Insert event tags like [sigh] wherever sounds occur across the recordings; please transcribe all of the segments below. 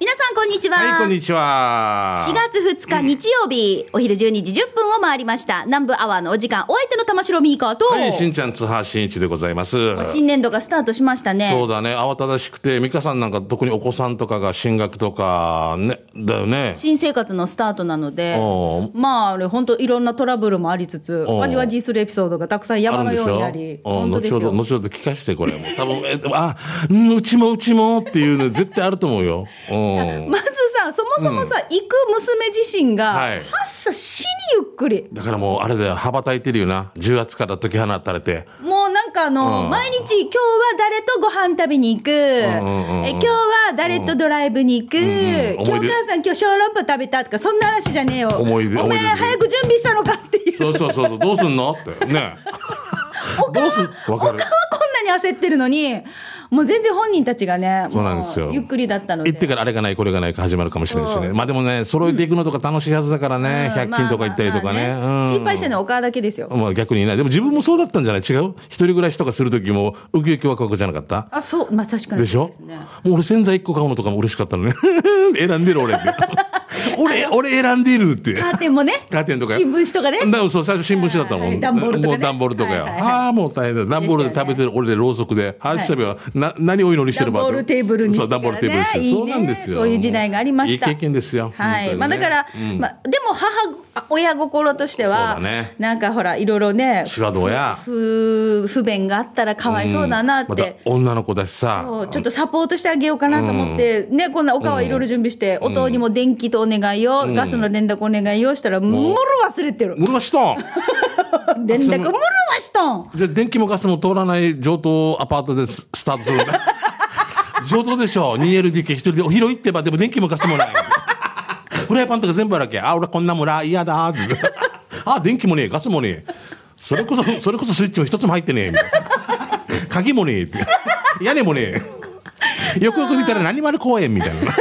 皆さんこんにちは。はい、こんにちは。4月2日日曜日、お昼12時10分を回りました。南部アワーのお時間、お相手の玉城ミーカーと、はい、しんちゃん、津波しんいちでございます。新年度がスタートしましたね。そうだね、慌ただしくて、美香さんなんか特にお子さんとかが進学とか、ね、だよね。新生活のスタートなのでまあ、あれ、本当いろんなトラブルもありつつ、わじわじするエピソードがたくさん山のようにあり、うん本当です後ほど、よ。後ほど聞かせて、これ。もう多分、え、あ、うん、うちもうちもっていうの絶対あると思うよ。うん。まずさ、そもそもさ、行く娘自身が、はい。発作しにゆっくり。だからもう、あれだよ、羽ばたいてるよな。10月から解き放たれて。もうなんかあの、うん。毎日今日は誰とご飯食べに行く、んうんうんえ今日は誰とドライブに行く、んうん今日母さん今日小籠包食べたとかそんな話じゃねえよ。思い出。お前早く準備したのかっていう。そうそうそうそう、どうすんのって。ね。[laughs] どうすん？わかる。他はに焦ってるのにもう全然本人たちがねそうなんですよ。ゆっくりだったので。行ってからあれがないこれがないか始まるかもしれないしね。まあでもね揃えていくのとか楽しいはずだからね、うん。100均とか行ったりとかね,、心配してるのはお母だけですよ、まあ逆にね。でも自分もそうだったんじゃない？違う？一人暮らしとかする時もウキウキワクワクじゃなかった？あそう。まあ確かにでしょ？もう俺洗剤1個買うのとかも嬉しかったのね。[laughs] 選んでる俺って俺俺選んでるって。カーテンもね。カーテンとか。新聞紙とかね。だそう最初新聞紙だったもん、段ボールとかね。もう段ボールとかよ、ああもう大変だ。段ボールで食べてる俺でろうそくで。ああしたべはな何をお祈りしてるば段ボールテーブルにそう段ボールテーブルにしてそうなんですよ。そういう時代がありました。いい経験ですよ。はい、まあだから、うん。まあでも母親心としては、だね。なんかほらいろいろね不不便があったらかわいそうだなっまたて、女の子だしさ。ちょっとサポートしてあげようかなと思って、ねこんなお母いろいろ準備して、お父にも電気とお願いを、ガスの連絡お願いをしたら、むる忘れてる。俺はしとん？[laughs] 連絡むるわしとん。じゃあ電気もガスも通らない上等アパートでススタートする。[laughs] 上等でしょ？2LDK 一人でお広いってばでも電気もガスもないフライパンとか全部あるわけ。あ俺こんな村嫌だ。あ電気もねえ。ガスもねえ。それこそそれこそスイッチも一つも入ってねえ。鍵もねえ。って屋根もねえ。よくよく見たら何丸公園みたいな。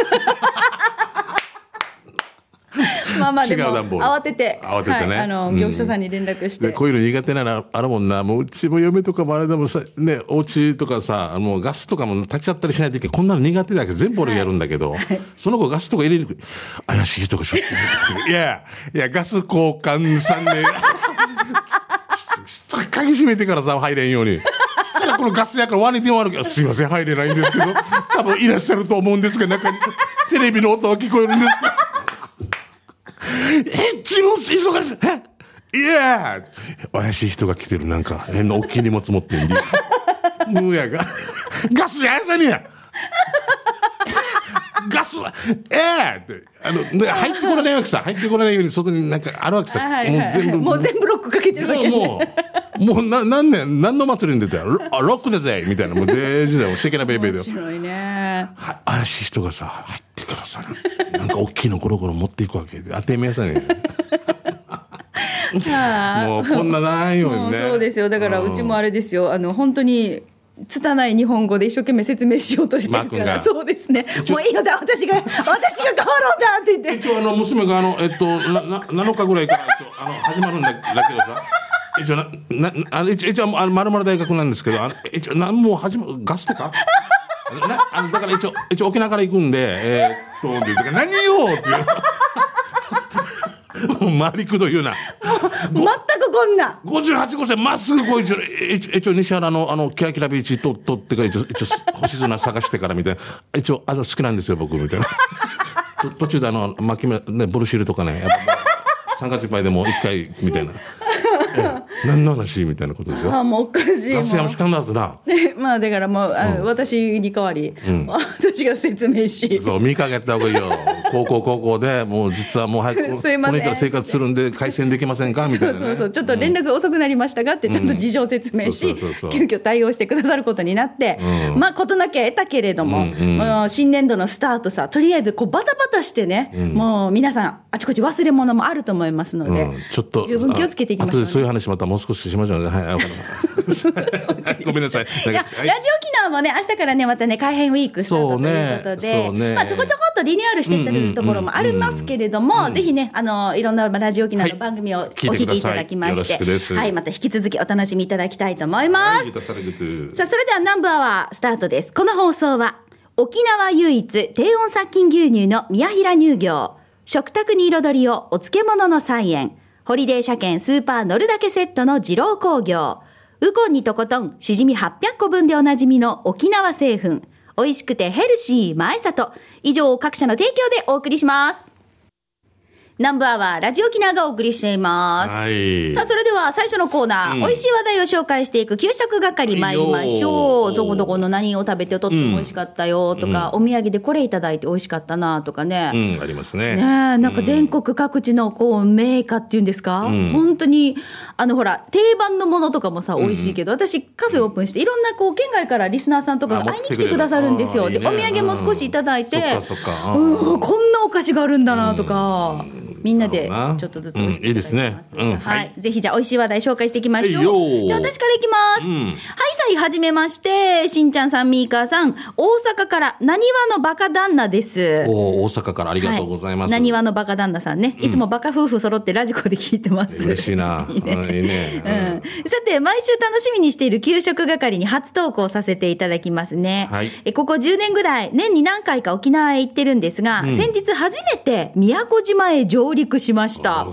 まあまあでも慌てて。慌ててね。はい、あのうん。業者さんに連絡して、でこういうの苦手なのあるもんな。もううちも嫁とかもあれでもさねお家とかさもうガスとかも立ち会ったりしないといけないこんなの苦手だけど全部俺がやるんだけど、その子ガスとか入れにくい怪しい人がしょって。いやいやガス交換さんね。[laughs] 鍵閉めてからさ入れんように。そしたらこのガス屋からワニ電話あるけどすいません入れないんですけど。多分いらっしゃると思うんですが中に。テレビの音が聞こえるんですけどえ、自分忙しい。え？いや怪しい人が来てる。なんか、変な大きい荷物持ってんで。ムーヤが。ガスやさにやガスええって。あの、ね入ってこらないわけさ。入ってこらないように外になんかあるわけさ。はいはいはいもう全部。もう全部ロックかけてるわけねもう、もうな何年、何の祭りに出たロあロックだぜみたいな。もうデージだよ。シェケなベイベーだよ。面白いねは怪しい人がさ入ってからさなんか大きいのゴロゴロ持っていくわけで。当て目やさね [laughs] もうこんなないよね。そうですよ。だからうちもあれですよ。あの本当に拙い日本語で一生懸命説明しようとしてるから。そうですね。もういいよだ。私が私が変わろうだって言って。一応あの娘があのえっとなな7日ぐらいからあの始まるんだだけどさ。一応ななあの一応一応あの丸々大学なんですけどあの一応なんもう始まるガスとか？なあのだから一応一応沖縄から行くんでえーっと何よっていう。[laughs] もう回りくどいような。全くこんな。58号線まっすぐこう一応一応西原のあのキラキラビーチと取ってから一応一応星空探してからみたいな。一応あ好きなんですよ僕みたいな。[laughs] と途中であの巻き目ねボルシールとかねやっぱ3月いっぱいでも1回みたいな、ええ何の話みたいなことでしょ？あもうおかしいもうガス山しかんだはずな。で [laughs] まあだからもうあの、私に代わり、[laughs] 私が説明し。そう見かけた方がいいよ高校高校でもう実はもう早く [laughs] この日から生活するんで回線できませんか？みたいな、ね、そうそうちょっと連絡遅くなりましたがってちょっと事情説明そうしそうそうそう。急遽対応してくださることになって、まあ事なきゃ得たけれども、もう新年度のスタートさとりあえずこうバタバタしてね、もう皆さんあちこち忘れ物もあると思いますので、うん。ちょっと十分気をつけていきましょうね。あ後でそういう話またもう少ししましょうね。はい [laughs] ごめんなさい。いや、はい。ラジオ沖縄もね、明日からね、またね、改編ウィークスタートとそうねいうことで、そうね。まあ、ちょこちょこっとリニューアルしてってるところもありますけれども、ぜひね、あの、いろんなラジオ沖縄の番組をお聞きいただきまして、はい、また引き続きお楽しみいただきたいと思います。ギターサルグッズさあ、それでは南部アワースタートです。この放送は、沖縄唯一低温殺菌牛乳の宮平乳業。食卓に彩りをお漬物の菜園。ホリデー車検スーパー乗るだけセットの二郎工業。ウコンにとことん、しじみ800個分でおなじみの沖縄製粉。美味しくてヘルシー前里。以上、各社の提供でお送りします。ナンバーはラジオ沖縄がお送りしています。はい。さあ、それでは最初のコーナー、うん。美味しい話題を紹介していく給食係参りましょう。どこどこの何を食べてとっても美味しかったよとか、お土産でこれいただいて美味しかったなとかね。うん、ありますね。ねえ、なんか全国各地のこう名家っていうんですか、本当に、あのほら、定番のものとかもさ、美味しいけど、私、カフェオープンして、いろんなこう県外からリスナーさんとかがあ会いに来てくださるんですよ。で、お土産も少しいただいて、うん。こんなお菓子があるんだなとか、みんなでちょっとずつうんいいですねうんははいい。ぜひじゃあ美味しい話題紹介していきましょ。はいうよじゃあ私からいきます。うんはい、さい、はじめまして。しんちゃんさん、みーかーさん。大阪から、なにわのバカ旦那です。お大阪からありがとうございます。なにわのバカ旦那さんね。いつもバカ夫婦揃ってラジコで聞いてます。嬉しいな。い [laughs] いねうんいいね。うんさて、毎週楽しみにしている給食係に初投稿させていただきますね。はいえここ10年ぐらい、年に何回か沖縄へ行ってるんですが、先日初めて宮古島へ上陸しました。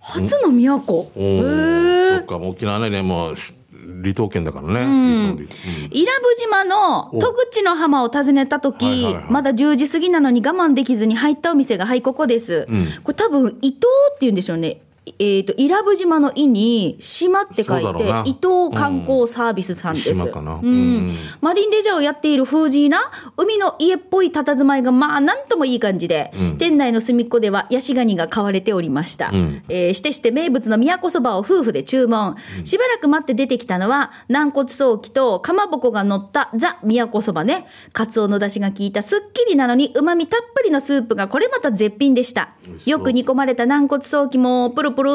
初の宮古。おへー。そーっか、沖縄ね、もうし離島県だからね。離島離島伊良部島の戸口の浜を訪ねた時、はいはいはいまだ10時過ぎなのに我慢できずに入ったお店がはいここです、これ多分伊東って言うんでしょうねえっ、と伊良部島の「伊」に「島」って書いて伊東観光サービスさんです、島かな。うん。うん。マリンレジャーをやっているフージーな海の家っぽい佇まいがまあなんともいい感じで、店内の隅っこではヤシガニが買われておりました、ん。えーしてして名物の宮古そばを夫婦で注文、しばらく待って出てきたのは軟骨早期とかまぼこが乗ったザ宮古そばね。カツオの出汁が効いたすっきりなのにうまみたっぷりのスープがこれまた絶品でした。よく煮込まれた軟骨早期もプルプル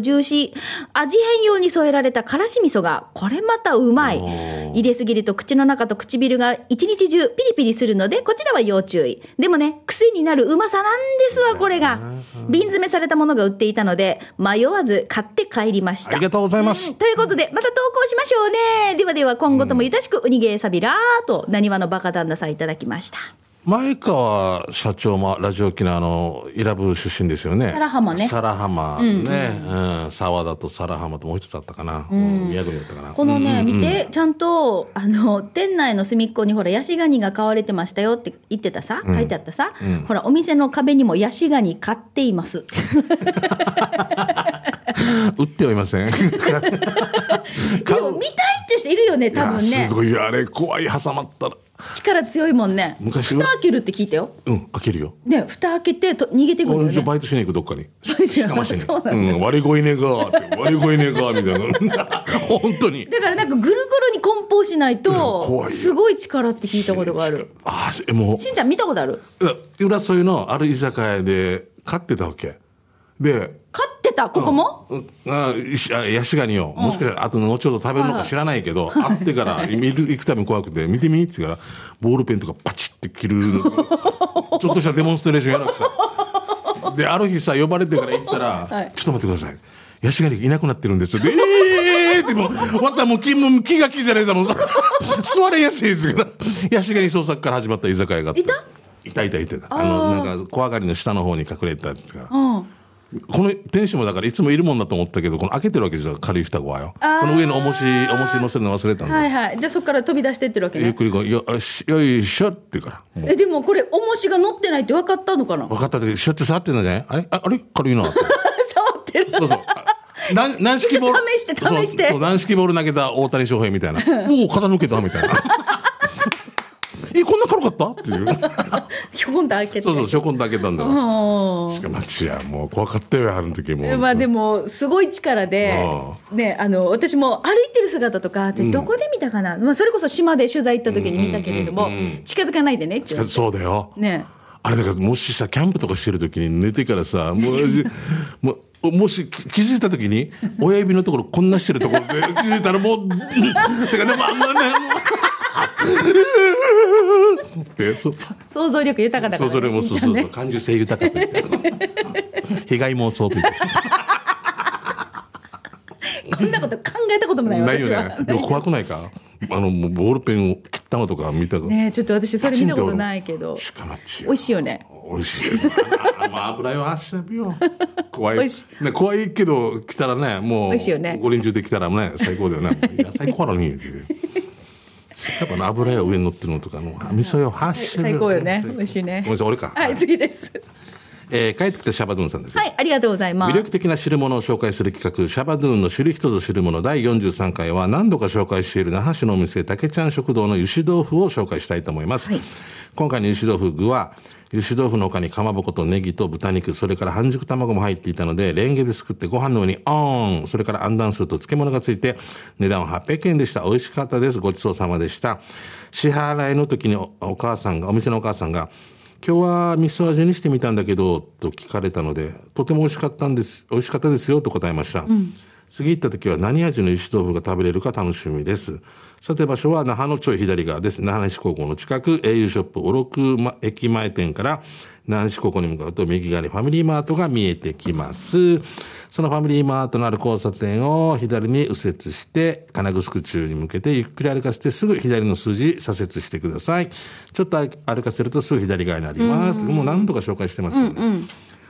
ジューシー味変用に添えられたからし味噌がこれまたうまい。入れすぎると口の中と唇が一日中ピリピリするのでこちらは要注意。でもね癖になるうまさなんですわこれが。瓶詰めされたものが売っていたので迷わず買って帰りました。ありがとうございます。ということで、また投稿しましょうね。ではでは、今後ともゆたしく、ウニゲーサビラーと、なにわのバカ旦那さんいただきました。前川社長もラジオ沖縄の伊良部出身ですよね。皿浜ね皿浜ね。うん。沢田と皿浜ともう一つあったかな。宮古だったかな。このね、うんうん見て、ちゃんと、あの、店内の隅っこに、ほら、ヤシガニが買われてましたよって言ってたさ、書いてあったさ、ほら、お店の壁にもヤシガニ買っています。[laughs] 売ってはいません。[laughs] でも、見たいっていう人いるよね、多分ねす。ごい、あれ、怖い、挟まったら。力強いもんね。昔は？蓋開けるって聞いたよ。うん、開けるよ。ね、蓋開けてと逃げてくるよね。バイトしに行く、どっかに。かましに。そうなんうん、割り声ねがーって、割り声ねがーみたいな。[laughs] 本当に。だからなんかぐるぐるに梱包しないうん怖と、いよすごい力って聞いたことがある。ああ、えもう、しんちゃん見たことある？浦添のある居酒屋で買ってたわけ。で、飼ってた？ここも、うん。あヤシガニを、もしかしたらあと後ほど食べるのか知らないけど、会ってから [laughs] 見る行くたびに怖くて見てみって言うからボールペンとかパチって切る。[laughs] ちょっとしたデモンストレーションやらなくさ。である日さ呼ばれてから行ったら、はい。ちょっと待ってください。ヤシガニいなくなってるんです。よ。で、ええーってもう、またもう気も気が気じゃないさ、もう。さ、座れやすいですから。ヤシガニ捜索から始まった居酒屋があって。いた？いたいたいた。あの、なんか、小上がりの下の方に隠れてたやつから。うんこの店主もだからいつもいるもんだと思ったけど、この開けてるわけですよ、軽い双子はよ。その上の重し、重し乗せるの忘れたんです。はいはいじゃあそこから飛び出してってるわけねゆっくりこう、よ、よいしょって言うから。えでもこれ重しが乗ってないって分かったのかな？分かったで、しょって触ってんだじゃないあれ？ああれ？軽いなって。[laughs] 触ってるそうそう。あなん軟式ボール？試して試してそうそう、軟式ボール投げた大谷翔平みたいな。[laughs] おお、肩抜けたみたいな。え、こんな軽かった？っていう。[laughs] ひょこんと開けて。そうそう、しょこんだけなんだよ。うん。しかも、ちや、もう怖かったよ、あの時も。う。まあでもすごい力であ、ね、あの私も歩いてる姿とか私どこで見たかな、まあ、それこそ島で取材行った時に見たけれども、うんうんうんうん。近づかないでねってそうだよ。ね。あれだからもしさキャンプとかしてる時に寝てからさ [laughs] もうもうもし気気づいた時に親指のところこんなしてるところで気づいたらもうてかでもあんなねもうってそ想像力豊かだから、ね、そうそれもそうそうそう感受性豊かと言って被害妄想と言ってこんなこと考えたこともないないよねでも怖くないか？あの、ボールペンを切ったのとか見た。ねえちょっと私それ見たことないけど。しかまち美味しいよね。美味しい。あまあ油よ、あしゃびよ。[laughs] 怖い。ね、怖いけど、来たらね、もう。美味しいよね五輪中で来たらね、最高だよね。[laughs] いや、最高なのに。やっぱね、油よ上に乗ってるのとかの、あ味噌よ、はっしゃび最高よね。美味しいねごめん。なさい、俺か。はい、次です。えー帰ってきたシャバドゥンさんです。はい、ありがとうございます。魅力的な汁物を紹介する企画、シャバドゥーンの知る人ぞ知るもの第43回は何度か紹介している那覇市のお店、竹ちゃん食堂の油脂豆腐を紹介したいと思います。はい今回の油脂豆腐具は、油脂豆腐の他にかまぼことネギと豚肉、それから半熟卵も入っていたので、レンゲですくってご飯の上にオーン、それからアンダンすると漬物がついて、値段は800円でした。美味しかったです。ごちそうさまでした。支払いの時にお母さんが、お店のお母さんが、今日は味噌味にしてみたんだけど、と聞かれたので、とても美味しかったんです、美味しかったですよ、と答えました。次行った時は何味の油脂豆腐が食べれるか楽しみです。さて場所は那覇のちょい左側です。那覇西高校の近く、au ショップ、おろくま駅前店から、那覇西高校に向かうと右側にファミリーマートが見えてきます。そのファミリーマートのある交差点を左に右折して、金城中に向けてゆっくり歩かせてすぐ左の数字左折してください。ちょっと歩かせるとすぐ左側になります。もう何度か紹介してますよね。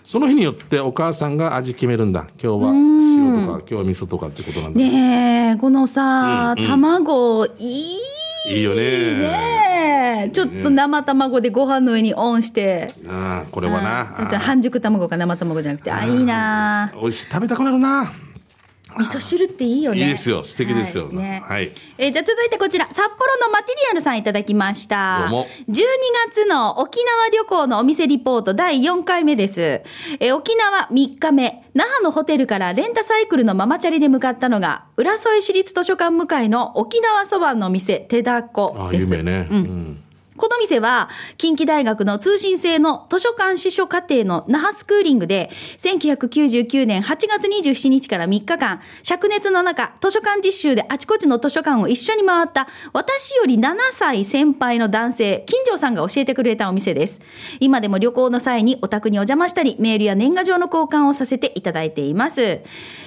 その日によってお母さんが味決めるんだ。今日は塩とか、今日は味噌とかってことなんだ。ねえ、このさ、卵、いい。いいよねねえちょっと生卵でご飯の上にオンして。ああ、これはな。半熟卵か生卵じゃなくて、あ、いいな美味しい。食べたくなるな。味噌汁っていいよね。いいですよ素敵ですよはい。ねはいえーじゃあ続いてこちら、札幌のマテリアルさんいただきました。どうも12月の沖縄旅行のお店リポート第4回目です。えー沖縄3日目、那覇のホテルからレンタサイクルのママチャリで向かったのが、浦添市立図書館向かいの沖縄そばの店、手だこああ、です。有名ね。うん。この店は、近畿大学の通信制の図書館司書課程の那覇スクーリングで、1999年8月27日から3日間、灼熱の中、図書館実習であちこちの図書館を一緒に回った、私より7歳先輩の男性、金城さんが教えてくれたお店です。今でも旅行の際にお宅にお邪魔したり、メールや年賀状の交換をさせていただいています。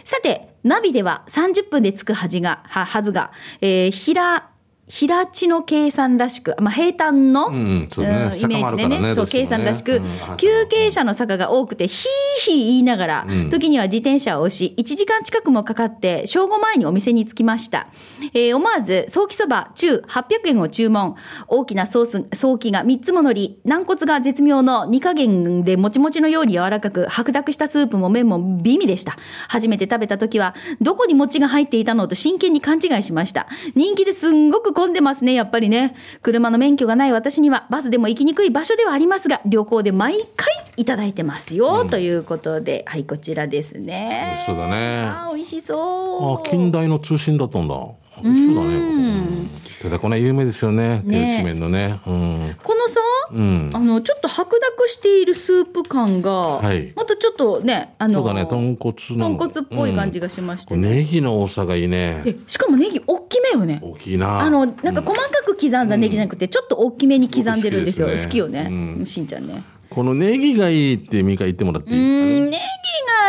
さて、ナビでは30分で着くはずが、ははずが、えー、平、平地の計算らしく、まあ、平坦の、うんうんそうねイメージでねねどうね計算らしく、うん急傾斜の坂が多くて、ヒーヒー言いながら、時には自転車を押し、1時間近くもかかって、正午前にお店に着きました。えー思わず、早期そば中800円を注文。大きなソース、早期が3つも乗り、軟骨が絶妙の2加減でもちもちのように柔らかく、白濁したスープも麺も美味でした。初めて食べた時は、どこに餅が入っていたのと真剣に勘違いしました。人気ですんごく混んでますね、やっぱりね。車の免許がない私には、バスでも行きにくい場所ではありますが、旅行で毎回いただいてますよ、ということで、はい、こちらですね。美味しそうだねあー美味しそう。ああ、近代の通信だったんだ。美味しそうだね。手だこね、有名ですよね。手ね打ち麺のね。うん。このさ、うん。あの、ちょっと白濁しているスープ感が、はいまたちょっとね、あの、そうだね、豚骨の。豚骨っぽい感じがしましてうんね。ネギの多さがいいね。で、しかもネギ大きめよね。大きいな。あの、なんか細かく刻んだネギじゃなくて、ちょっと大きめに刻んでるんですよ。好きですね好きよね。うんしんちゃんね。このネギがいいってミカ言ってもらっていい？うん、ネギ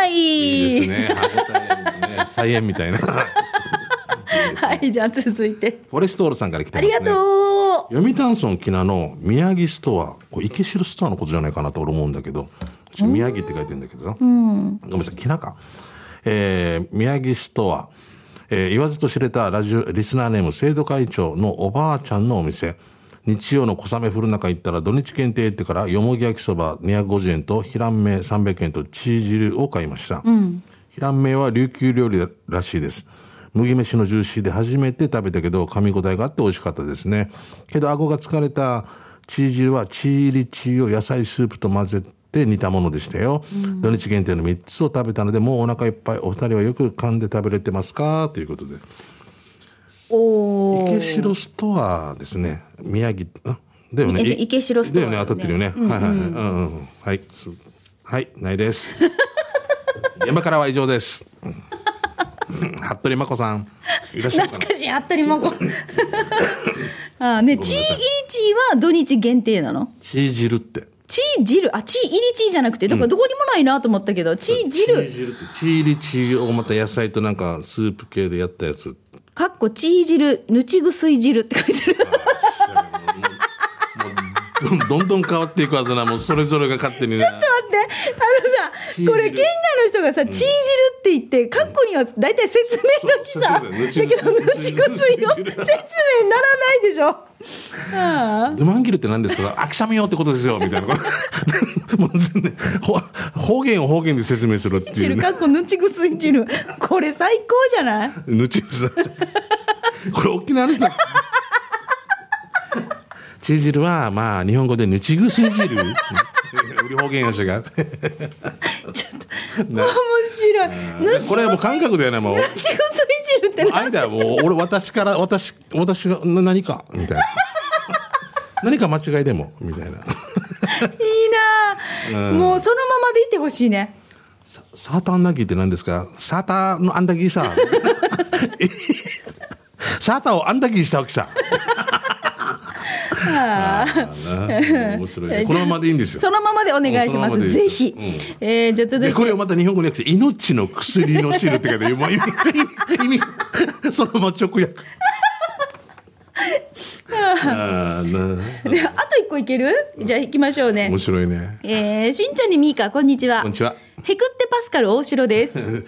がいい。いいですね。ね。菜園みたいな。はい、じゃあ続いて。フォレストールさんから来てますね。ありがとう。読谷村木名の宮城ストアこれ池城ストアのことじゃないかなと俺思うんだけど宮城って書いてるんだけど、ごめんなさい木名か、えー宮城ストア、えー言わずと知れたラジオリスナーネーム制度会長のおばあちゃんのお店。日曜の小雨降る中行ったら土日限定ってからよもぎ焼きそば250円と平んめ300円とチー汁を買いました、平ん。めは琉球料理らしいです麦飯のジューシーで初めて食べたけど噛み応えがあって美味しかったですね。けど顎が疲れたチー汁はチー入りチーを野菜スープと混ぜて煮たものでしたよ、土日限定の3つを食べたのでもうお腹いっぱいお二人はよく噛んで食べれてますか？ということで。おー。池城ストアですね。宮城んだよね。池城ストアだよね。当たってるよね、はいはいはい。うんうん。はい。すはい。ないです。[laughs] 現場からは以上です [laughs] 服部真子さん。いらっしゃる懐かしい、服部真子。[laughs] あーね、チー入りチーは土日限定なの？チー汁って。チー汁、あ、チー入りチーじゃなくて、だからどこにもないなと思ったけど、チーチー汁。汁ってチーリチーをまた野菜となんかスープ系でやったやつ。かっこチー汁、ぬちぐすい汁って書いてる。どんどん変わっていくはずなもうそれぞれが勝手にね。待って、あのさ、これ県外の人がさ、チー汁って言って、カッコには大体説明書きさ、そうそうだけど、ぬちぐすいよ、説明ならないでしょ。ああ。ドマンギルって何ですか？あくしゃみよってことですよみたいな。[laughs] もう全然ほ方言を方言で説明するっていう汁、ねかっこぬちぐすい汁。これ最高じゃない？ぬちぐさこれ沖縄の人チー汁はまあ日本語でぬちぐすい汁。[laughs] 売り方言やしが。ちょっと、面白い。これはもう感覚だよねもう。ぬちぐすい汁ってな間もう俺私から私私がな何か？みたいな。[laughs] 何か間違いでも？みたいな。いいな。あ、もうそのままでいてほしいね。サーターアンダギーって何ですか？サーターのアンダギーさ。[laughs] サーターをアンダギーしたわけさ面白いね [laughs] このままでいいんですよそのままでお願いしま。すぜひ。えーじゃあ続いて。でこれをまた日本語に訳して命の薬の汁って書いてもう意味意味そのまま直訳あであと一個いけるじゃあ行きましょうね面。白いねえー、しんちゃんにみーか、こんにちは。こんにちはへくってパスカル大城です。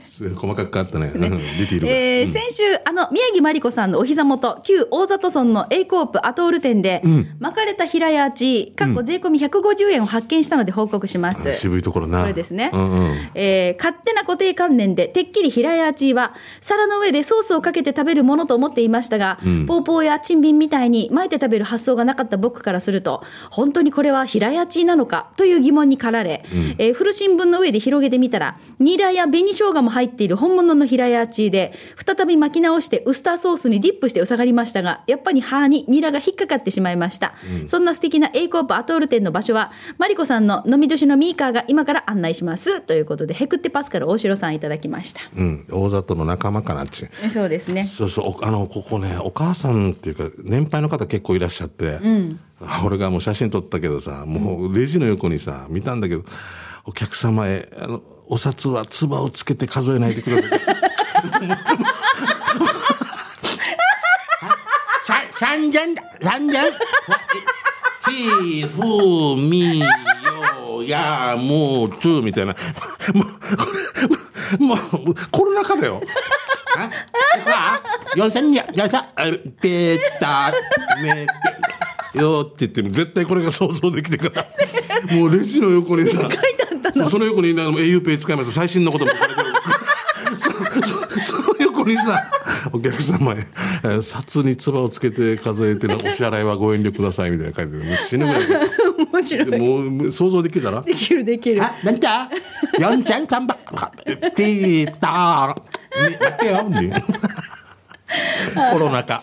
[laughs] 細かく変わったね。うん出ているが。えー先週、あの、宮城真理子さんのお膝元、旧大里村の A コープアトール店で、巻かれた平屋地、かっこ税込み150円を発見したので報告します。渋いところな。これですね。うんうん。えー勝手な固定観念で、てっきり平屋チーは、皿の上でソースをかけて食べるものと思っていましたが、ポーポーやチンビンみたいに巻いて食べる発想がなかった僕からすると、本当にこれは平屋チーなのかという疑問に駆られ、えー古新聞の上で広げてみたら、ニラや紅生姜も入っている本物の平屋チーで、再び巻き直してウスターソースにディップしてうさがりましたが、やっぱり歯にニラが引っかかってしまいました。そんな素敵な A コープアトール店の場所は、マリコさんの飲み年のミーカーが今から案内します。ということで、ヘクってパスカル大城さんいただきました。うん大里の仲間かなそうですね。そうそうおあのここねお母さんっていうか年配の方結構いらっしゃって、俺がもう写真撮ったけどさもうレジの横にさ見たんだけどお客様へあのお札は唾をつけて数えないでください。三千だ三千ひふみよやもうつみたいな。もうもうコロナ禍だよ四千二四千ペーターメよって言っても絶対これが想像できてからもうレジの横にさそうその横にあの au ペイ使います最新のことも [laughs] その横にさお客様へえー札に唾をつけて数えてのお支払いはご遠慮くださいみたいな書いてう死ぬぐらい面白い。でもう想像できるだろできるできる。あ、なんだ四千三百ピーター。ね待ってコロナ禍。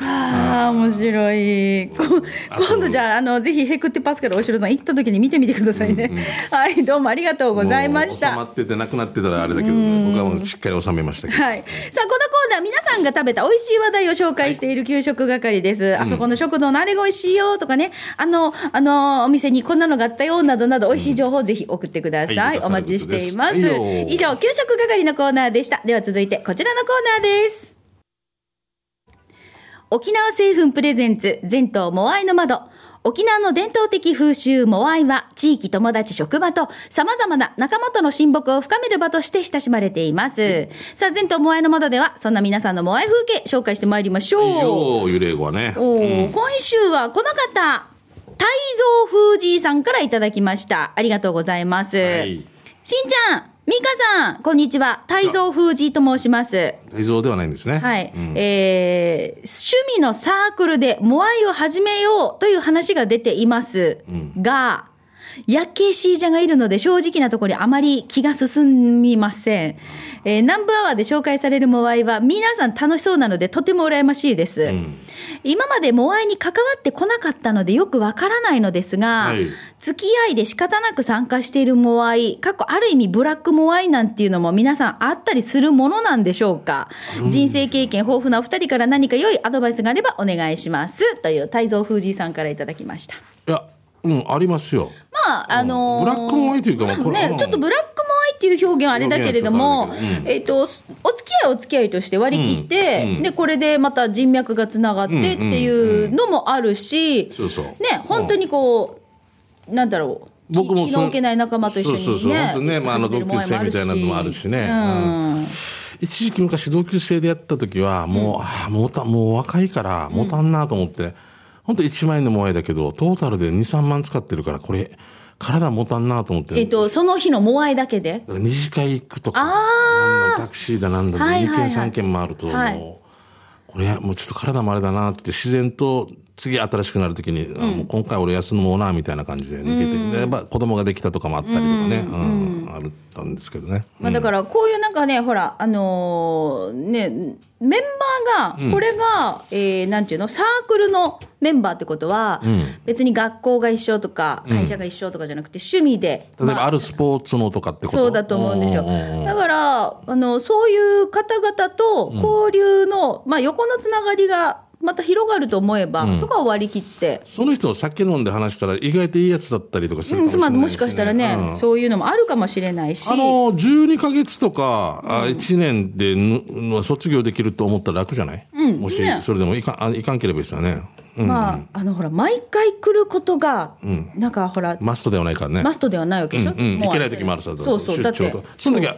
ああ、面白い。こ今度じゃあ、あの、ぜひヘクってパスカル大城さん行った時に見てみてくださいね。はい、どうもありがとうございましもう収た。まっててなくなってたらあれだけどね、僕はもうしっかり収めましたけど。はい。さあ、このコーナー、皆さんが食べた美味しい話題を紹介している給食係です。あそこの食堂のあれが美味しいよとかね、あの、あの、お店にこんなのがあったよなどなど、美味しい情報をぜひ送ってください。はいお待ちしています。以上、給食係のコーナーでした。では続いて、こちらのコーナーです。沖縄製粉プレゼンツ全島モアイの窓沖縄の伝統的風習モアイは地域友達職場と様々な仲間との親睦を深める場として親しまれています。さあ全島モアイの窓ではそんな皆さんのモアイ風景紹介してまいりましょう。よう、幽霊語はね。おー今週はこの方、泰造風じいさんからいただきました。ありがとうございます。はいしんちゃん、みかさん、こんにちは。泰造風じいと申します。大蔵ではないんですね。はい、うんえー趣味のサークルでモアイを始めようという話が出ていますが、やけしーじゃがいるので正直なところにあまり気が進みません。えー南部アワーで紹介される模合は皆さん楽しそうなのでとても羨ましいです。今まで模合に関わってこなかったのでよくわからないのですが、はい付き合いで仕方なく参加している模合、過去ある意味ブラック模合なんていうのも皆さんあったりするものなんでしょうか、人生経験豊富なお二人から何か良いアドバイスがあればお願いします。という泰造風じいさんからいただきました。いや、うん、ありますよ。まあ、あのーブラック模合というかね、ちょっとブラックっていう表現はあれだけれども、えっ、と、お付き合いお付き合いとして割り切って、うんうん。で、これでまた人脈がつながってっていうのもあるし、ね、本当にこう、なんだろう。僕もそう。気の置けない仲間と一緒にね。そうそうそう。本当ねまああの同級生みたいなのもあるしね。うん。一時期昔同級生でやった時はもう、ああもうたもう若いからもたんなと思って、本当1万円の萌えだけどトータルで23万使ってるからこれ体もたんなと思って、えっ、と、その日のモアイだけで？二次会行くとか。あなんだタクシーだなんだで2はいはいはい。軒3軒回るともう、はいこれもうちょっと体もあれだなって自然と次新しくなる時に、あもう今回俺休もうなみたいな感じで抜けて、でやっぱ子供ができたとかもあったりとかね、うん。あったんですけどね。まあ、だからこういうなんかね、ほら、あのーね、メンバーが、これが、えーなんていうの、サークルのメンバーってことは、別に学校が一緒とか、会社が一緒とかじゃなくて、趣味で、例えばまああるスポーツのとかってこと？そうだと思うんですよ。んうんうん。だから、あの、そういう方々と交流の、まあ、横のつながりがまた広がると思えば、そこは割り切って、その人を酒飲んで話したら意外といいやつだったりとかするかもしれない、うんまあもしかしたらね、うん。そういうのもあるかもしれないし。あの12か月とか、あ1年でぬ卒業できると思ったら楽じゃない、もしね。それでもいかんあいかんければいいですよね、うんまあ、あの、ほら、毎回来ることが、なんかほら、マストではないからね。マストではないわけでしょ、うんうん、行けない時もあるさそうそう、出張と、その時は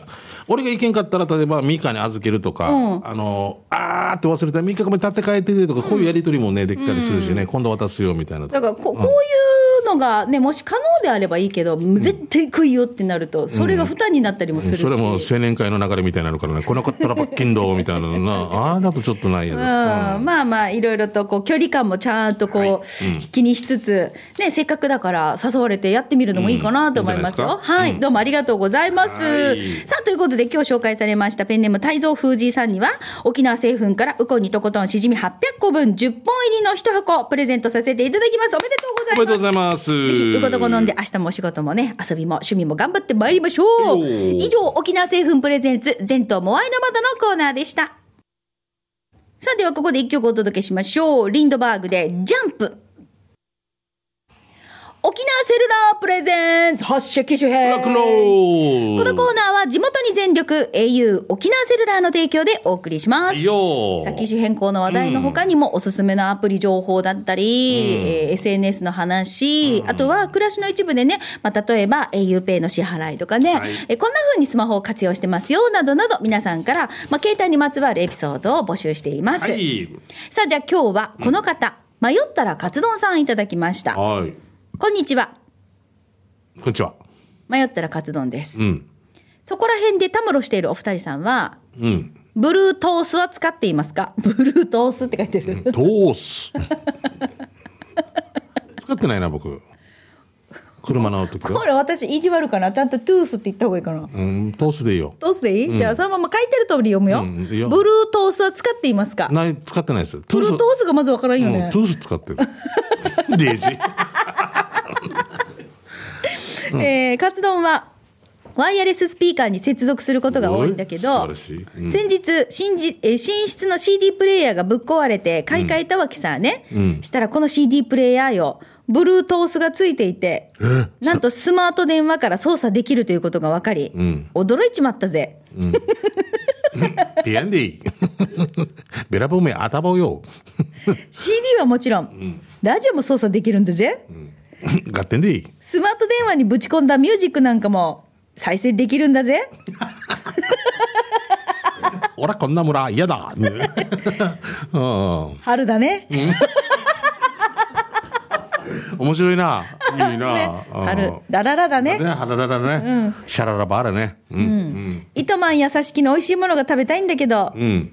俺が行けんかったら例えばミカに預けるとか、うん。あのあーって忘れたらミカが立って帰っててとか、こういうやり取りもねできたりするしね、今度渡すよみたいなだからこ、こういうのがね、もし可能であればいいけど、絶対来いよってなると、それが負担になったりもするし。それも青年会の流れみたいなのからね、来なかったら罰金どうみたいなのな、[laughs] ああだとちょっとないやうん、で。まあまあ、いろいろとこう距離感もちゃんとこう、気にしつつ、ね、せっかくだから誘われてやってみるのもいいかなと思いますよ。はい、どうもありがとうございます。はい。さあ、ということで今日紹介されましたペンネーム泰造風神さんには、沖縄製粉からウコンにとことんしじみ800個分10本入りの1箱プレゼントさせていただきます。おめでとうございます。ます。ぜひ、うことこ飲んで、明日もお仕事もね、遊びも趣味も頑張ってまいりましょう。以上、沖縄製粉プレゼンツ、全島モアイの窓のコーナーでした。さあ、ではここで一曲お届けしましょう。リンドバーグで、ジャンプ。沖縄セルラープレゼンツ発射機種編このコーナーは地元に全力 au 沖縄セルラーの提供でお送りします。よーさあ機種変更の話題の他にもおすすめのアプリ情報だったり、えー SNS の話、あとは暮らしの一部でね、まあ、例えば auPay の支払いとかね、はいえーこんな風にスマホを活用してますよ、などなど皆さんから、まあ、携帯にまつわるエピソードを募集しています。はい。さあじゃあ今日はこの方、迷ったらカツ丼さんいただきました。はい。こんにちは。こんにちは。迷ったらカツ丼です。うん。そこら辺でたむろしているお二人さんは、うん。ブルートースは使っていますか？[laughs] ブルートースって書いてる。トース。使ってないな、僕。車乗るときは。これ私意地悪かなちゃんとトゥースって言った方がいいかなうん、トースでいいよ。トースでいい、じゃあそのまま書いてる通り読むよ、うんブルートースは使っていますか？ない、使ってないです。トブルートースがまずわからんようんねト、ゥース使ってる。デージ。[laughs] えーカツ丼はワイヤレススピーカーに接続することが多いんだけおどうん。先日新じえー寝室の CD プレイヤーがぶっ壊れて買い替えたわけさね、うん。したらこの CD プレイヤーよブルートースがついていてなんとスマート電話から操作できるということが分かり、ん。驚いちまったぜ。[laughs] ティアンディ。ベラボメアタボよ。[laughs] CD はもちろん、ラジオも操作できるんだぜ、ガッ [laughs] テンでいい。スマート電話にぶち込んだミュージックなんかも再生できるんだぜ。[laughs] 俺こんな村嫌だ。うん。春だね。面白いな。いいな。うん春、ラララだね、ね。はらららね。シャララバーラね。うん。糸満やさしきの美味しいものが食べたいんだけど、うん。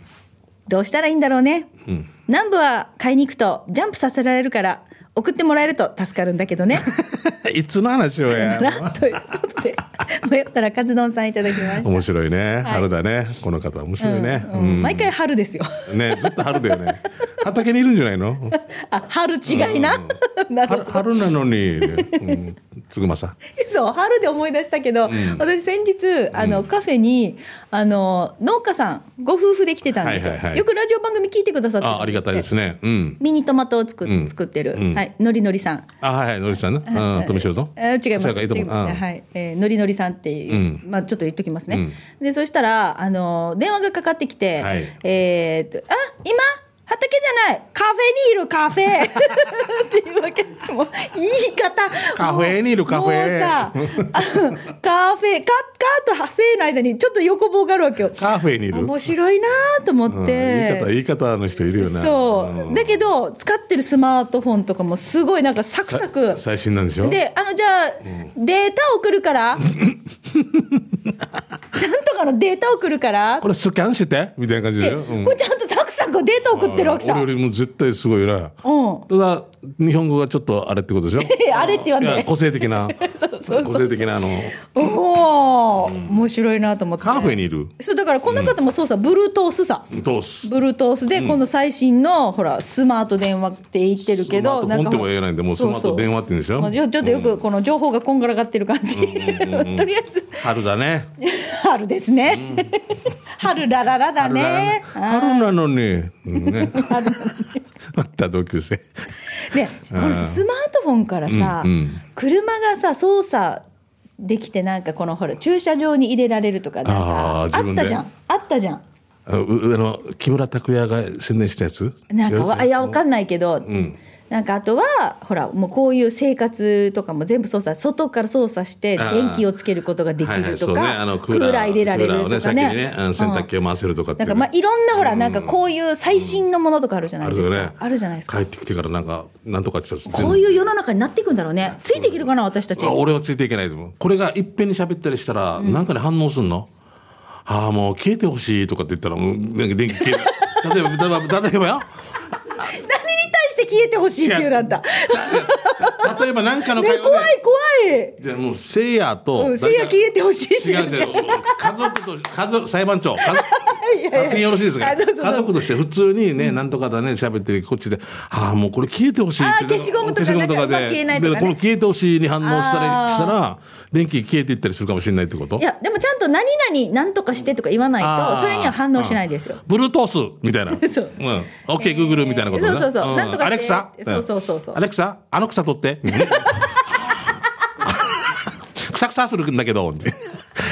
どうしたらいいんだろうね。うん。南部は買いに行くとジャンプさせられるから、送ってもらえると助かるんだけどね。[laughs] いつの話をや。ということで、迷ったらカツ丼さんいただきました。面白いね。春だね。この方面白いね。毎回春ですよ。ね、ずっと春だよね。畑にいるんじゃないの？あ、春違いな？[laughs] なるほ春春なのに、うん、つぐまさ。ど。[laughs] そう春で思い出したけど、私先日あの、カフェにあの農家さんご夫婦で来てたんですよ、はいはいはい。よくラジオ番組聞いてくださってあ、ありがたいですね。うん。ミニトマトを作,、うん。作ってる、うん。はい。のりのりさん。あ、はいはい、のりさんね。うん、富城と？えー違います。そうかいいます。うんはい、えーのりのりさんっていう、うん。まあちょっと言っときますね。うん。でそしたらあの電話がかかってきて、はい。えーっとあ今？畑じゃない。カフェにいるカフェ。[laughs] っていうわけですもう言い方。カフェにいるカフェ。もうさあカフェ。カカとハフェの間にちょっと横棒があるわけよ。カフェにいる。面白いなと思って、うん言い方、言い方の人いるよな。そう、ん。だけど使ってるスマートフォンとかもすごいなんかサクサク。最新なんでしょ？で、あの、じゃあ、データ送るから、[laughs] なんとかのデータ送るから。これスキャンして？みたいな感じで。うん。これちゃんとサクサクデータ送ってるわけさ。俺よりも絶対すごいな。うん。ただ、日本語がちょっとあれってことでしょ？あれって言わんで。いや個性的な、[laughs] そうそう個性的なあの、おお、面白いなと思って。カフェにいる？そう、だからこの方もそうさ、ブルートースさ。トース。ブルートースで、この最新の、ほら、スマート電話って言ってるけど、スマートフォンっても言えないんでもうスマート電話って言うんでしょ？そうそうまあちょっとよくこの情報がこんがらがってる感じ。[laughs] とりあえず、春だね。[laughs] 春ですね。春ラララだね。春なのに。うんね。また同級生。でこのスマートフォンからさ、うんうん。車がさ操作できてなんかこのほら駐車場に入れられるとかなんかあったじゃん。あったじゃん。あうあの、木村拓哉が宣伝したやつ？なんかわいやわかんないけど、んなんかあとはほらもうこういう生活とかも全部操作外から操作して電気をつけることができるとか、クーラー入れられるとかね。ね、うん洗濯機を回せるとかってないん。かまあいろんなほらなんかこういう最新のものとかあるじゃないですか、あるよね。あるじゃないですか。帰ってきてからなんか、なんとかこういう世の中になっていくんだろうね。ついていけるかな私たち。あ俺はついていけないと思う。これがいっぺんに喋ったりしたら、なんかね反応すんの？ああ、もう消えてほしいとかって言ったら、もう、なんか電気消える。[laughs] 例えば、例えば、例えばよ。消えてほしいっていうなんだ。例えばなんかの怖い会話で。怖い。じゃあもう、せいやと、うん、せいや消えてほしいって言っちゃう違う。家族と、家族、裁判長。家族いやいや発言よろしいですかあど家族として普通にね、なんとかだね、喋ってこっちで、ああ、もうこれ消えてほしいって。あー消しゴムとか消しゴムとかなんかうまく消えないとかねでこの消えてほしいに反応したら、電気消えていったりするかもしれないってこと？いや、でもちゃんと何々何とかしてとか言わないと、それには反応しないですよ。ブルートース？みたいな。[laughs] そううん。オッケー、グーグルみたいなことね。そうそうそうんなんとかアレクサそうそうそうそうんアレクサあの草取って？[laughs] 草草するんだけど。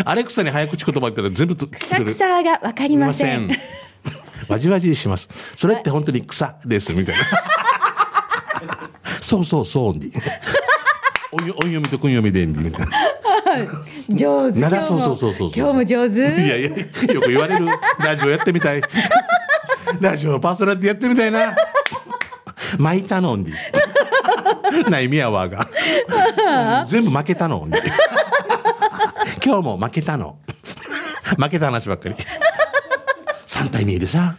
アレクサに早口言葉言ったら全部と聞き草取る。草がわかりません。わじわじします。それって本当に草です、みたいな。[laughs] そうそうそう、に。音読みと訓読みで、みたいな。[laughs] 上手。なら今日もそうそうそうそう今日も上手。いやいや、よく言われる。[laughs] ラジオやってみたい。ラジオパーソナリティやってみたいな。巻いたのに。ないみやわが。全部負けたのに。今日も負けたの。負けた話ばっかり。3対2でさ。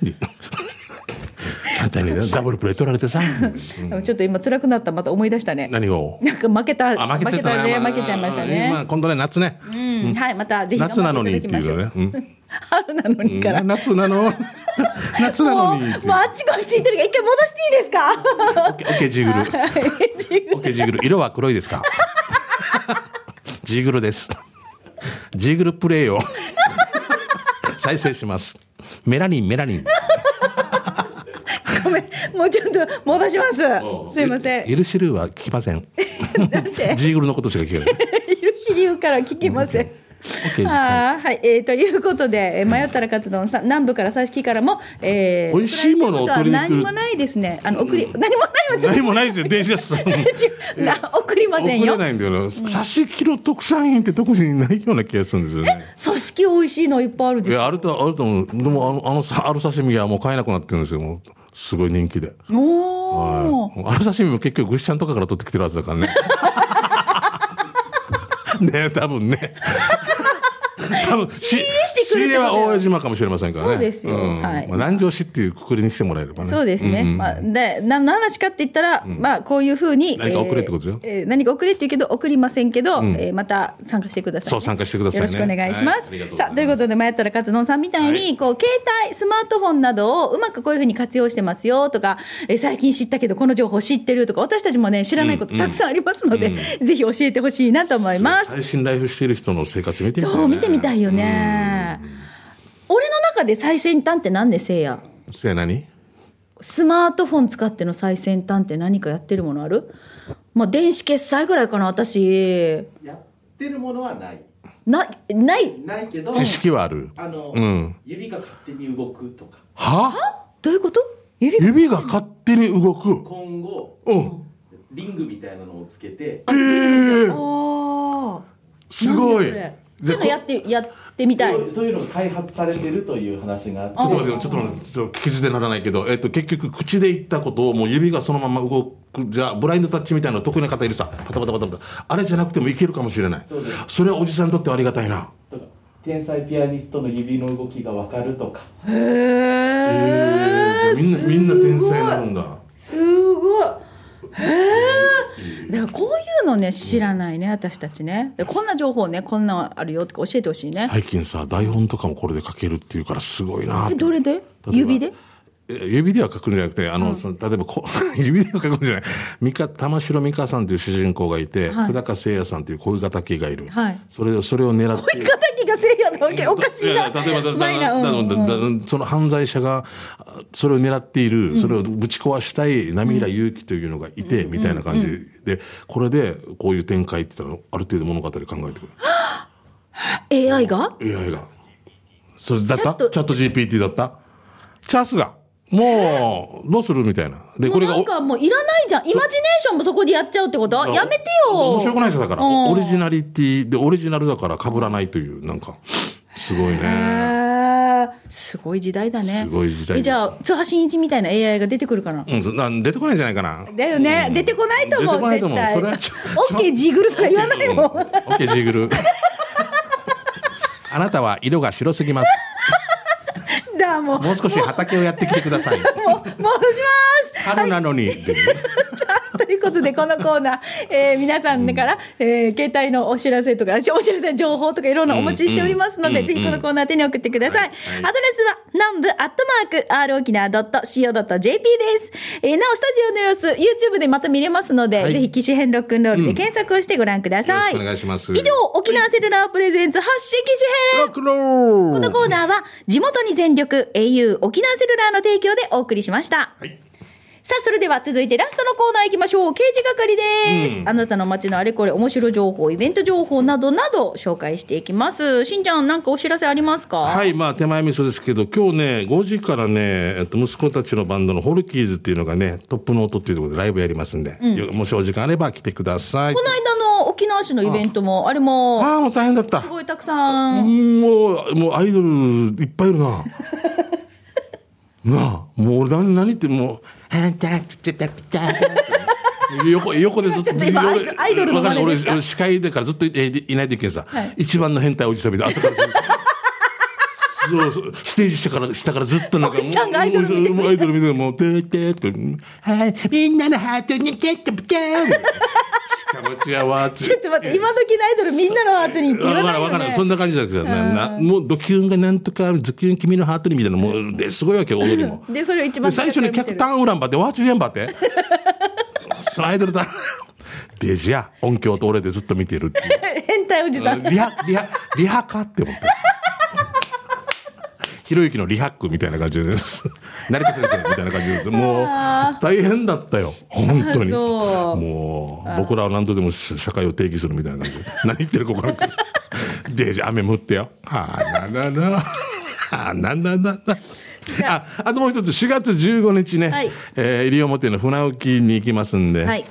3対2でダブルプレー取られてさ。ちょっと今辛くなったまた思い出したね。何を？なんか負けた。あ、負けちゃったね。負けちゃいましたまね。あ今度ね、夏ね。うん、はい、またぜひ頑夏なのにって張っていう。ね。うん春なのにから。も夏なの。夏なのう、に。もうあっちこっち行ってるから、一回戻していいですか。オッケージーグル。オッケージーグル。色は黒いですかジーグルです。ジーグルプレイを再生します。メラニン、メラニン。もうちょっと戻します。すいません。イルシルーは聞きません。なんて。[laughs] ジーグルのことしか聞けない。いるし理由から聞きません。あーはい、えーということで、えー迷ったらカツ丼さん、南部から佐敷からも、えー、美味しいものを取りに何もないですね。あの、送り、何もない何もないですよ、電子です。[laughs] と、な送りませんよ。送れないんだよな。差しキロ特産品って特にないような気がするんですよね。組織美味しいのいっぱいあるですいや、あると、あると思う。でも、あの、あのさ、ある刺身はもう買えなくなってるんですよ。すごい人気で。はい、あの刺身も結局ぐしちゃんとかから取ってきてるはずだからね。[laughs] ね多分ね。[laughs] 多分仕入れしてく仕入れは大江島かもしれませんからね。そうですよ。ん。はい。まあ、南城市っていうくくりにしてもらえればね。そうですね。んんまあ、で、何の話かって言ったら、まあ、こういうふうに。何か送れってことよ。えーえー何か送れって言うけど、送りません。けど、えーまた参加してくださいね、そう参加してくださいね。よろしくお願いします。はい。あます。さあ、ということで、前やったら勝野さんみたいに、こう、携帯、スマートフォンなどをうまくこういうふうに活用してますよとか、えー最近知ったけど、この情報知ってるとか、私たちもね、知らないことたくさんありますので、ぜひ教えてほしいなと思います。最新ライフしている人の生活見てみ。そう、見てみたいよね。俺の中で最先端って何でせいや？そや何？スマートフォン使っての最先端って何かやってるものある？まあ電子決済ぐらいかな私。やってるものはない。なない？ないけど知識はある。あの、うん。指が勝手に動くとか。は？どういうこと？指が？指が勝手に動く？今後うん。リングみたいなのをつけて。あー。すごい。なんでそれそういうのやってやってみたい。そういうのが開発されてるという話があって。ちょっと待って、ちょっと待って、ちょっと聞き捨てならないけど、えっと、結局、口で言ったことを、もう指がそのまま動く、じゃあ、ブラインドタッチみたいなの得意な方いるさ、パタパタパタパタ。あれじゃなくてもいけるかもしれない。そうです。それはおじさんにとってはありがたいな。とか天才ピアニストの指の動きがわかるとか。へえみんな、みんな天才になるんだ。すごい。へえだからこういうのね知らないね私たちね。でこんな情報ねこんなんあるよとか教えてほしいね。最近さ、台本とかもこれで書けるっていうからすごいなって。えどれで？指で？え指では書くんじゃなくて、あの、その例えばこ、[laughs] 指では書くんじゃない。三か、玉城美香さんという主人公がいて、はい。久高誠也さんという恋敵がいる。はい。それを、それを狙って。敵がせいやなわけおかしいな。例えばだだだうんだだその犯罪者があそれを狙っている、それをぶち壊したい波平祐希というのがいて、みたいな感じでこれでこういう展開って言ったらある程度物語考えてくる。AI が？AI が。それだっチャット。たチャット GPT だった？チャンスがもうどうするみたいな。でこれがもうなんかもういらないじゃん。イマジネーションもそこでやっちゃうってこと？やめてよ。面白くないですよだからうん。オリジナリティでオリジナルだから被らないというなんかすごいね。すごい時代だね。すごい時代じゃあ津波真一みたいな AI が出てくるかな？うんな出てこないんじゃないかな。だよね、出てこないと思う出てこないと思う。それはちょ [laughs] オッケージーグルとか言わないの。オッケージーグル。[laughs] あなたは色が白すぎます。だもうもう。もう少し畑をやってきてください。申します。春なのにことで、このコーナー、えー皆さんから、えー携帯のお知らせとか、お知らせ情報とかいろんなお待ちしておりますので、うんぜひこのコーナー手に送ってください。はいはいアドレスは、南部アットマーク、r 沖縄 .co.jp です。えーなお、スタジオの様子、YouTube でまた見れますので、はいぜひ、機種編ロックンロールで検索をしてご覧ください。よろしくお願いします以上、沖縄セルラープレゼンツ発信機種編ロックンローこのコーナーは地元に全力 au 沖縄セルラーの提供でお送りしました。はいさあ、それでは続いてラストのコーナー行きましょう。刑事係です。あなたの街のあれこれ面白情報、イベント情報などなど紹介していきます。しんちゃん、なんかお知らせありますか？はい、まあ手前味噌ですけど、今日ね、5時からね、えっと、息子たちのバンドのホルキーズっていうのがね、トップノートっていうところでライブやりますんで、よもしお時間あれば来てください。この間の沖縄市のイベントも、あれも、ああ、もう大変だったす。ごいたくさん。うんもう、もうアイドルいっぱいいるな。[laughs] なあ、もう俺何、何ってもう、はんたちゃたぴた横、横でずっと、アイドルのですか？俺司会だからずっといいないといけんさ、はい。一番の変態おじさんみた。いな、朝からずっと。そうそう、ステージ下から、下からずっとなんか、おじさんがアイドル見てる。もうもうアイドル見てる、もう、てーてーって、はい、みんなのハートにキャッとピキャーしかも違うわ、ちょっと待って、今時のアイドルみんなのハートにって言わないよ、ね。わからんわからん。そんな感じだけど、ななもうドキュンがなんとか、ズキュン君のハートにみたいな、もう、ですごいわけよ、踊りも。[laughs] で、それを一番で最初に客単ウランバって、ワーチュリアンバって。そのアイドルだ。デジや、音響と俺でずっと見てるっていう。[laughs] 変態おじさん。リハ、リハ、リハかって思って。ひろゆきのリハックみたいな感じです。[laughs] 成田先生みたいな感じで、もう大変だったよ。本当に。[laughs] もう、僕らは何度でも社会を定義するみたいな感じで。[laughs] 何言ってるか分からんけど。デージ雨降ってよ。はあ、ななな。はあ、なななな。あ、あともう一つ、4月15日ね、はいえー、西表の船沖に行きますんで、はい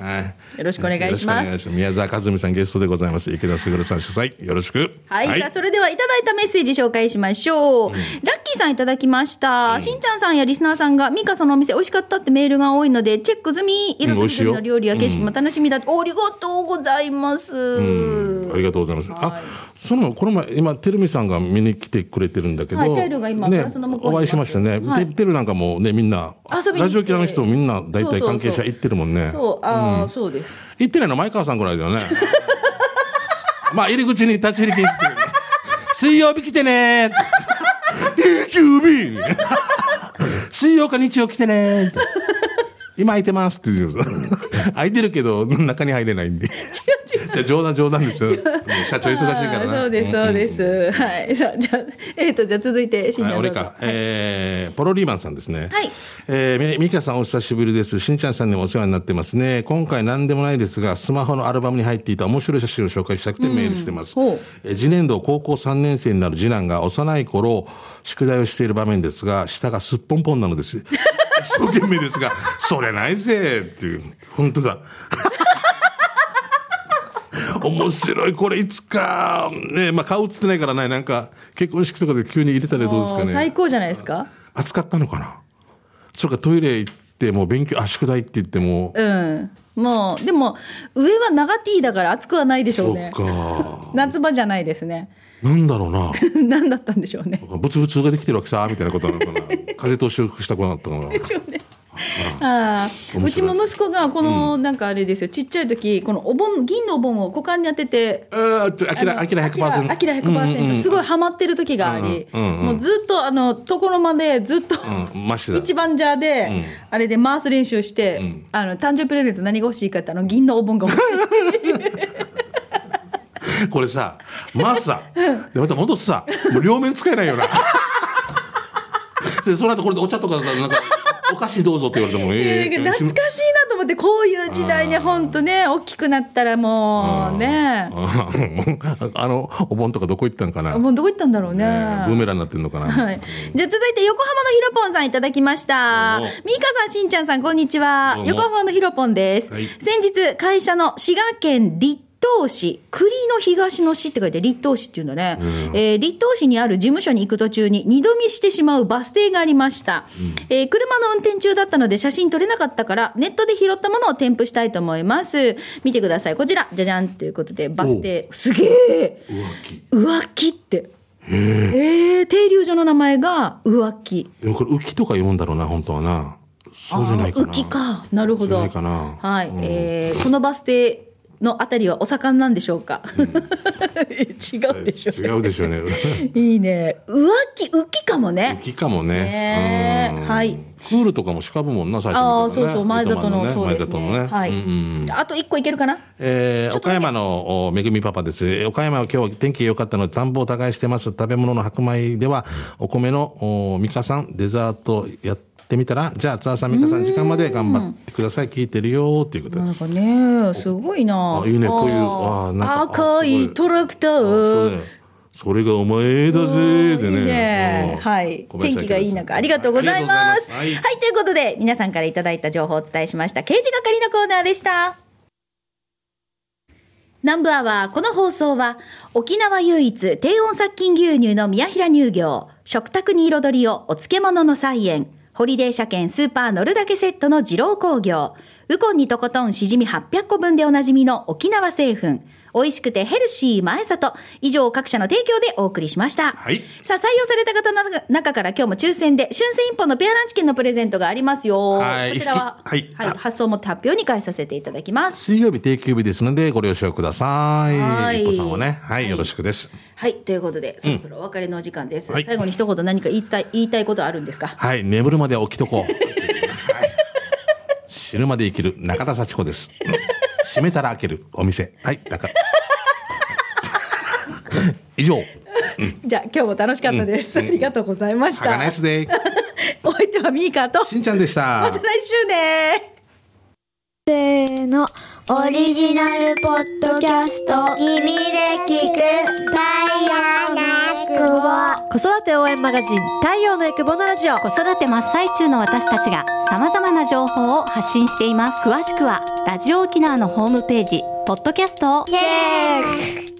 よろしくお願いします宮沢和美さんゲストでございます。池田卓さん主催、よろしく。はい、さあ、それではいただいたメッセージ紹介しましょう。ラッキーさんいただきました。しんちゃんさんやリスナーさんが、ミカそのお店美味しかったってメールが多いので、チェック済み。色とりどりの料理や景色も楽しみだって、ありがとうございます。うんありがとうございます。あ、その、この前、今、てるみさんが見に来てくれてるんだけど。はいテルが今ねお会いしましたね。はいててるなんかもうね、みんな、ラジオ機の人もみんな、大体関係者行ってるもんね。そう、ああ、そうです。行ってないの前川さんぐらいだよね。[laughs] まあ、入り口に立ち入り禁止って。[laughs] 水曜日来てね定休日。水曜か日曜来てね [laughs] 今空いてますって言う。[laughs] 空いてるけど中に入れないんで [laughs] じゃあ冗談冗談ですよ [laughs] 社長忙しいからそうです、そうです。はい。さあ、じゃあ、えっと、じゃあ続いて、しんちはい、ゃん。俺か、えーポロリーマンさんですね。はい。えーみ、みかさんお久しぶりです。しんちゃんさんにもお世話になってますね。今回何でもないですが、スマホのアルバムに入っていた面白い写真を紹介したくてメールしてます。ほうえー次年度高校3年生になる次男が幼い頃、宿題をしている場面ですが、下がすっぽんぽんなのです。[laughs] 一生懸命ですが、それないぜっていう。本当だ。面白い。これいつか、ね、まあ顔映ってないからね、なんか結婚式とかで急に入れたらどうですかね。最高じゃないですか？暑かったのかな？それかトイレ行ってもう勉強あ宿題って言っても、うん。もう、でも、上は長 T だから暑くはないでしょそううね。か夏場じゃないですね。なんだろうな [laughs] 何だったんでしょうね。ブツブツができてるわけさみたいなことなのかな風通しを良くしたくなかったかなああ面白い。うちも息子がこの、なんかあれですよ。ちっちゃい時このお盆銀のお盆を股間に当ててあきらあきら100%あきら100%すごいハマってる時があり、もうずっとあの床の間でずっと、一番ジャーで、ん。あれで回す練習して、あの誕生日プレゼント何が欲しいかってあの銀のお盆が欲しい。これさまずさ。でまた戻すさ。もう両面使えないよな。でその後これでお茶とかなんかお菓子どうぞって言われてもええ懐かしいなと思ってこういう時代に本当ね大きくなったらもうね。あのお盆とかどこ行ったんかな、もうどこ行ったんだろうね。ねブーメランになってんのかな、はい。じゃあ続いて横浜のひろぽんさんいただきました。どうみーかさん、しんちゃんさん、こんにちは。横浜のひろぽんです。はい。先日、会社の滋賀県立東市、栗の東の市って書いて立東市っていうんだね。えー立東市にある事務所に行く途中に二度見してしまうバス停がありました。えー車の運転中だったので写真撮れなかったから、ネットで拾ったものを添付したいと思います。見てください。こちら、じゃじゃんということで、バス停。すげえ浮気って。えー、停留所の名前が浮気。でもこれ浮きとか読むんだろうな本当はなそうじゃないかな浮きか。なるほど。はい、うんえーこのバス停のあたりはお盛んなんでしょうか？[laughs] 違うでしょう。違うでしょうね [laughs] いいね。浮気、浮きかもね浮。きかもねねうんはいクールとかもしかぶもんな最初ああ、見たらねそうそう、前里の、糸満そうですね。前里のねはい、うんうんあと一個いけるかな？えー岡山のおめぐみパパです。えー岡山は今日天気良かったので田んぼを耕してます。食べ物の白米ではお米のおみかさんデザートやってみたら、じゃあ津田さんみかさん時間まで頑張ってください。聞いてるよっていうことです。なんかね、すごいな。あいいねこういうああなんかあ赤いトラクターそれがお前だぜでね。いいねうんはい。天気がいい中、ありがとうございます。ありがとうございますはい、ということで、皆さんからいただいた情報をお伝えしました。刑事係のコーナーでした。南部アワー、この放送は、沖縄唯一低温殺菌牛乳の宮平乳業、食卓に彩りをお漬物の菜園、ホリデー車検スーパー乗るだけセットの二郎工業、ウコンにとことんしじみ800個分でおなじみの沖縄製粉、美味しくてヘルシー前里、以上各社の提供でお送りしました。はいさあ、採用された方の中から今日も抽選で、春戦一本のペアランチ券のプレゼントがありますよ。はいこちらは、はい発送をも発表に返させていただきます。水曜日定休日ですのでご了承ください。はい一歩さんもね、はい、はいよろしくです。はい、ということで、そろそろお別れのお時間です。はい最後に一言何か言いたい、言いたいことあるんですか？はい、眠るまで起きとこう。はい、死ぬまで生きる中田幸子です。閉めたら開けるお店。はい、中。[laughs] 以上。じゃあ今日も楽しかったです。ありがとうございました。はがナイスデー。[laughs] お相手はミーカーと、しんちゃんでした。また来週ねせーのオリジナルポッドキャスト。耳で聞く太陽のエクボ子育て応援マガジン太陽のエクボのラジオ。子育て真っ最中の私たちが様々な情報を発信しています。詳しくは、ラジオ沖縄のホームページ、ポッドキャストを。チェック